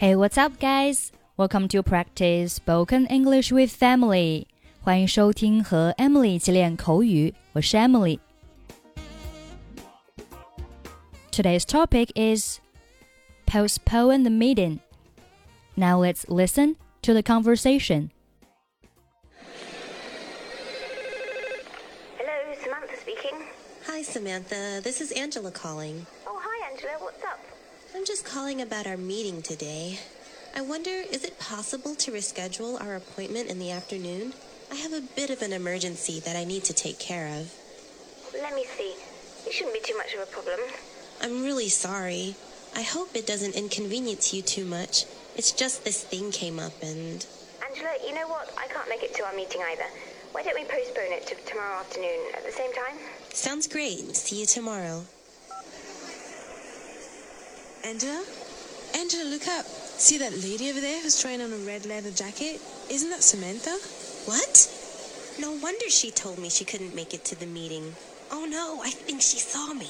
Hey, what's up, guys? Welcome to practice spoken English with Emily. 欢迎收听和 Emily 一起练口语，我是 Emily。Today's topic is postpone the meeting. Now let's listen to the conversation. Hello, Samantha speaking. Hi, Samantha. This is Angela calling. Oh, hi, Angela. What's up? I'm just calling about our meeting today. I wonder, is it possible to reschedule our appointment in the afternoon? I have a bit of an emergency that I need to take care of. Let me see. It shouldn't be too much of a problem. I'm really sorry. I hope it doesn't inconvenience you too much. It's just this thing came up and. Angela, you know what? I can't make it to our meeting either. Why don't we postpone it to tomorrow afternoon at the same time? Sounds great. See you tomorrow. Angela? Angela, look up. See that lady over there who's trying on a red leather jacket? Isn't that Samantha? What? No wonder she told me she couldn't make it to the meeting. Oh no, I think she saw me.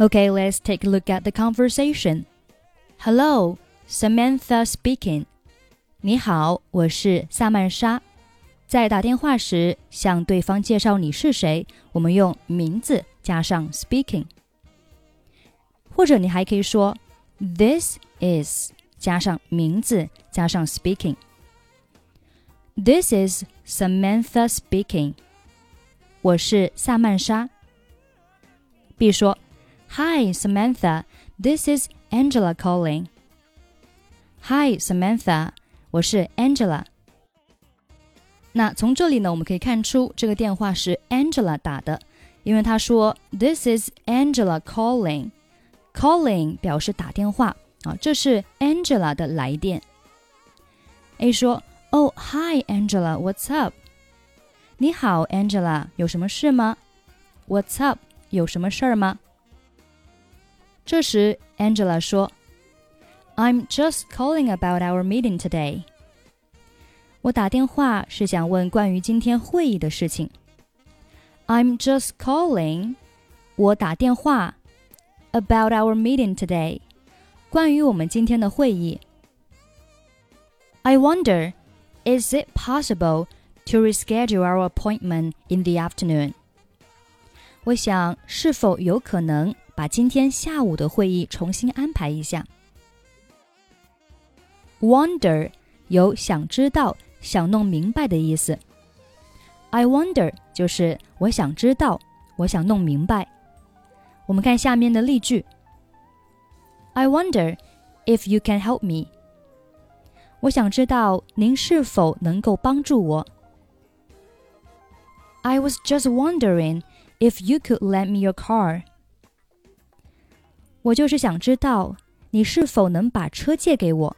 Okay, let's take a look at the conversation. Hello, Samantha speaking. 你好，我是萨曼莎。在打电话时向对方介绍你是谁，我们用名字加上 speaking。 或者你还可以说 This is 加上名字加上 speaking。This is Samantha speaking。我是萨曼莎。B 说 Hi Samantha, this is Angela calling. Hi Samantha，我是 Angela。那从这里呢，我们可以看出这个电话是 Angela 打的，因为他说 This is Angela calling。 calling 表示打电话啊，这是 Angela 的来电。A 说：“Oh, hi Angela, what's up？” 你好，Angela，有什么事吗？What's up？有什么事儿吗？这时，Angela 说：“I'm just calling about our meeting today。”我打电话是想问关于今天会议的事情。I'm just calling，我打电话 about our meeting today，关于我们今天的会议。I wonder, is it possible to reschedule our appointment in the afternoon? 我想，是否有可能把今天下午的会议重新安排一下？Wonder 有想知道、想弄明白的意思。I wonder 就是我想知道，我想弄明白。 我们看下面的例句。I wonder if you can help me。我想知道您是否能够帮助我。I was just wondering if you could lend me your car。我就是想知道你是否能把车借给我。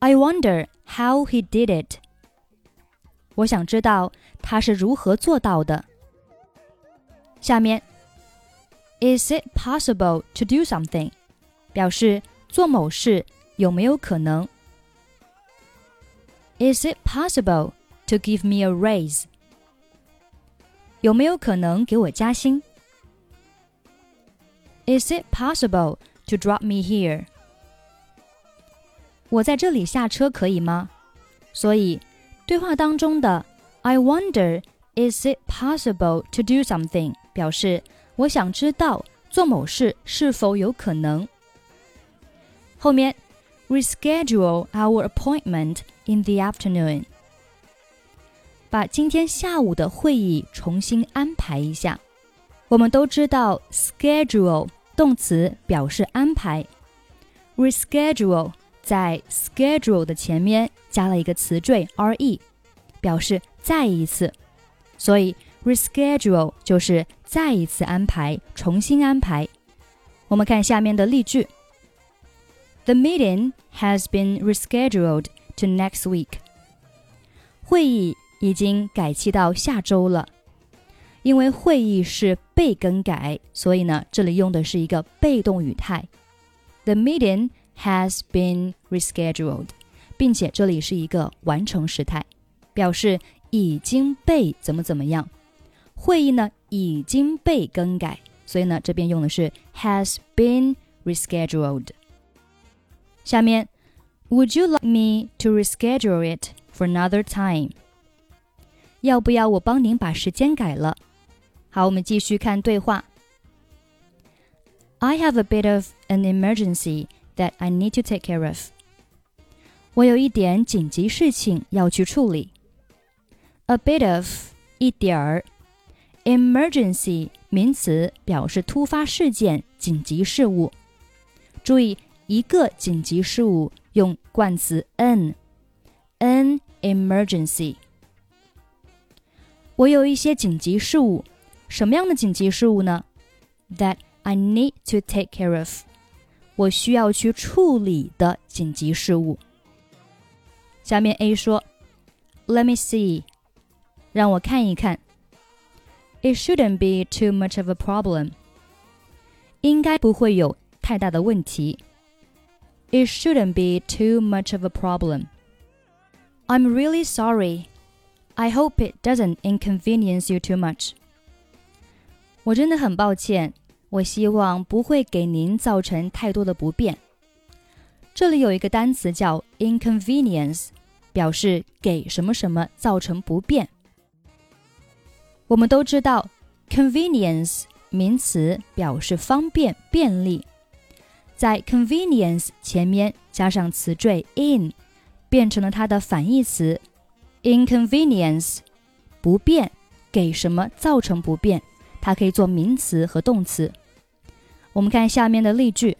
I wonder how he did it。我想知道他是如何做到的。下面 ，Is it possible to do something？表示做某事有没有可能？Is it possible to give me a raise？有没有可能给我加薪？Is it possible to drop me here？我在这里下车可以吗？所以对话当中的 I wonder is it possible to do something 表示 我想知道做某事是否有可能。后面 reschedule our appointment in the afternoon，把今天下午的会议重新安排一下。我们都知道 schedule 动词表示安排，reschedule 在 schedule 的前面加了一个词缀 re，表示再一次，所以 reschedule 就是再一次安排，重新安排。我们看下面的例句：The meeting has been rescheduled to next week。会议已经改期到下周了。因为会议是被更改，所以呢，这里用的是一个被动语态。The meeting has been rescheduled，并且这里是一个完成时态，表示已经被怎么怎么样。会议呢已经被更改，所以呢这边用的是 has been rescheduled。 下面，Would you like me to reschedule it for another time？要不要我帮您把时间改了？好，我们继续看对话。I have a bit of an emergency that I need to take care of. 我有一点紧急事情要去处理。A bit of 一点儿 ，emergency 名词表示突发事件、紧急事务。注意，一个紧急事务用冠词 an，an emergency。我有一些紧急事务，什么样的紧急事务呢？That I need to take care of，我需要去处理的紧急事务。下面 A 说，Let me see，让我看一看。It shouldn't be too much of a problem，应该不会有太大的问题。It shouldn't be too much of a problem. I'm really sorry. I hope it doesn't inconvenience you too much. 我真的很抱歉，我希望不会给您造成太多的不便。这里有一个单词叫 inconvenience，表示给什么什么造成不便。 我们都知道，convenience 名词表示方便、便利，在 convenience 前面加上词缀 in，变成了它的反义词。inconvenience 不便，给什么造成不便，它可以做名词和动词。我们看下面的例句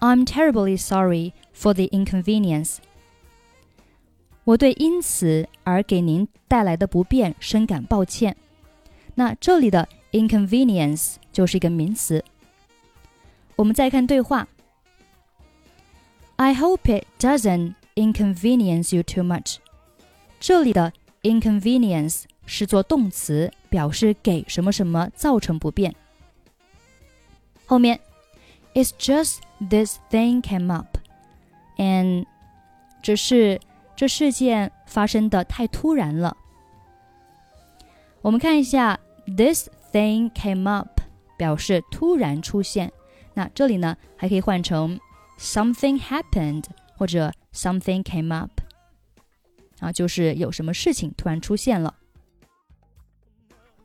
：I'm terribly sorry for the inconvenience。我对因此而给您带来的不便深感抱歉。那这里的 inconvenience 就是一个名词。我们再看对话：I hope it doesn't inconvenience you too much。这里的 inconvenience 是做动词，表示给什么什么造成不便。后面，It's just this thing came up，and 只是 这事件发生的太突然了。我们看一下，this thing came up 表示突然出现。那这里呢，还可以换成 something happened 或者 something came up，啊，就是有什么事情突然出现了。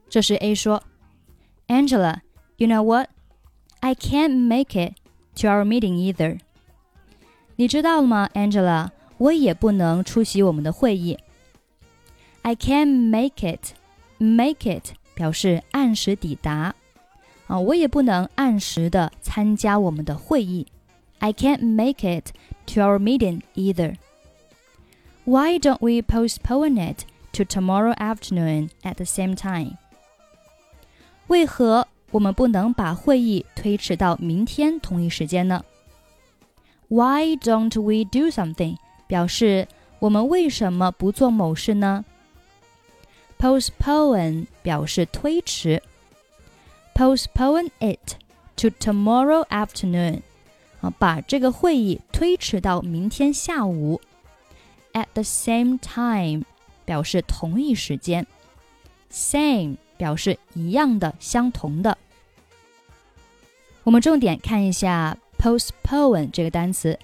这时 A 说：“Angela，you know what？I can't make it to our meeting either。你知道了吗，Angela？ 我也不能出席我们的会议。I can't make it，make it 表示按时抵达。”啊，我也不能按时的参加我们的会议。I can't make it to our meeting either. Why don't we postpone it to tomorrow afternoon at the same time? 为何我们不能把会议推迟到明天同一时间呢？Why don't we do something? 表示我们为什么不做某事呢？Postpone 表示推迟。postpone it to tomorrow afternoon，啊，把这个会议推迟到明天下午。At the same time 表示同一时间，same 表示一样的、相同的。我们重点看一下 postpone 这个单词。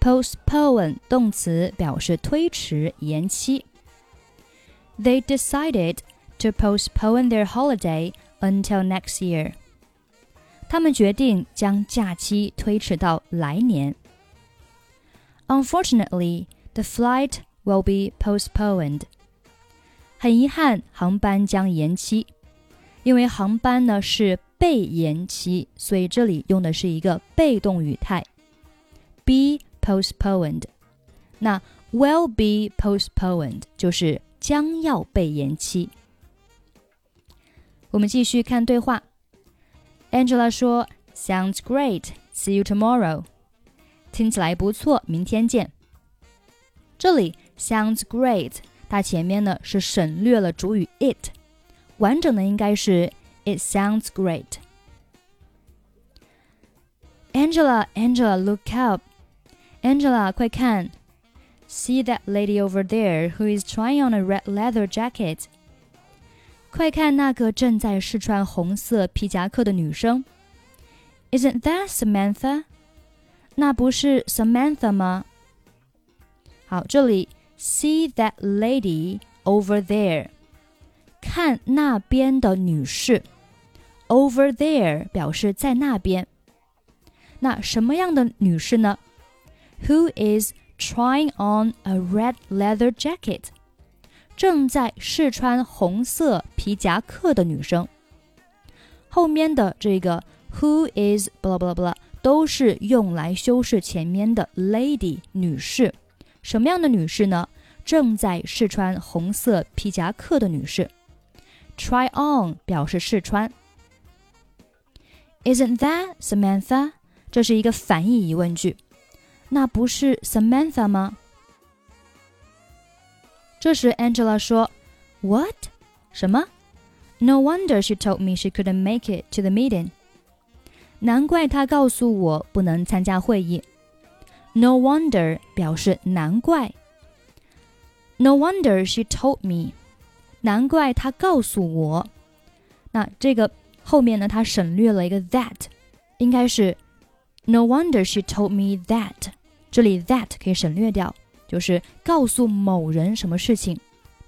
postpone 动词表示推迟、延期。They decided to postpone their holiday until next year。他们决定将假期推迟到来年。Unfortunately, the flight will be postponed。很遗憾，航班将延期。因为航班呢是被延期，所以这里用的是一个被动语态，be postponed。那 will be postponed 就是将要被延期。我们继续看对话。Angela 说：“Sounds great. See you tomorrow.” 听起来不错，明天见。这里 “sounds great”，它前面呢是省略了主语 it，完整的应该是 “It sounds great.” Angela, Angela, look up. Angela, 快看！See that lady over there who is trying on a red leather jacket. 快看那个正在试穿红色皮夹克的女生！Isn't that Samantha？ 那不是 Samantha 吗？好，这里 see that lady over there，看那边的女士。Over there 表示在那边。那什么样的女士呢 ？Who is trying on a red leather jacket？正在试穿红色皮夹克的女生。后面的这个 Who is blah blah blah 都是用来修饰前面的 lady 女士。什么样的女士呢？正在试穿红色皮夹克的女士。Try on 表示试穿。Isn't that Samantha？这是一个反义疑问句。那不是 Samantha 吗？这时 Angela 说：“What？什么？No wonder she told me she couldn't make it to the meeting。难怪她告诉我不能参加会议。No wonder 表示难怪。No wonder she told me。难怪她告诉我。那这个后面呢，它省略了一个 that，应该是 No wonder she told me that。 这里 that 可以省略掉，就是告诉某人什么事情。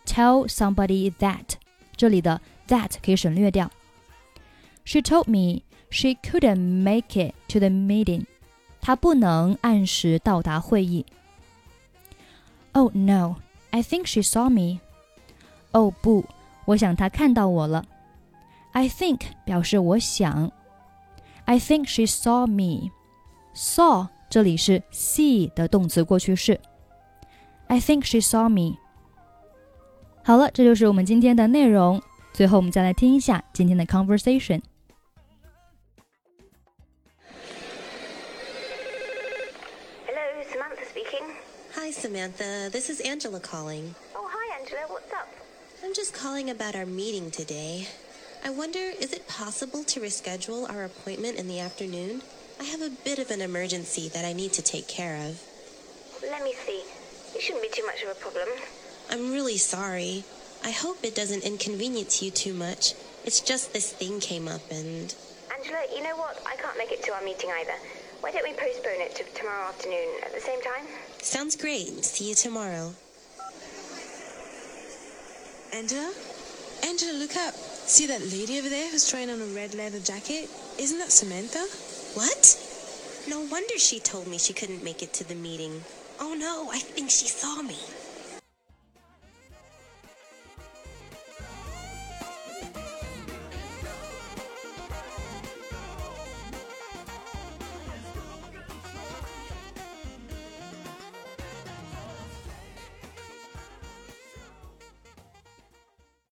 Tell somebody that，这里的 that 可以省略掉。She told me she couldn't make it to the meeting。她不能按时到达会议。Oh no, I think she saw me。哦不，我想她看到我了。I think 表示我想。I think she saw me。saw 这里是 see 的动词过去式。I think she saw me。好了，这就是我们今天的内容。最后，我们再来听一下今天的 conversation。 Hello, Samantha speaking. Hi, Samantha. This is Angela calling. Oh, hi, Angela. What's up? I'm just calling about our meeting today. I wonder, is it possible to reschedule our appointment in the afternoon? I have a bit of an emergency that I need to take care of. Let me see. It shouldn't be too much of a problem. I'm really sorry. I hope it doesn't inconvenience you too much. It's just this thing came up and. Angela, you know what? I can't make it to our meeting either. Why don't we postpone it to tomorrow afternoon at the same time? Sounds great. See you tomorrow. Angela? Angela, look up. See that lady over there who's trying on a red leather jacket? Isn't that Samantha? What? No wonder she told me she couldn't make it to the meeting. Oh no, I think she saw me.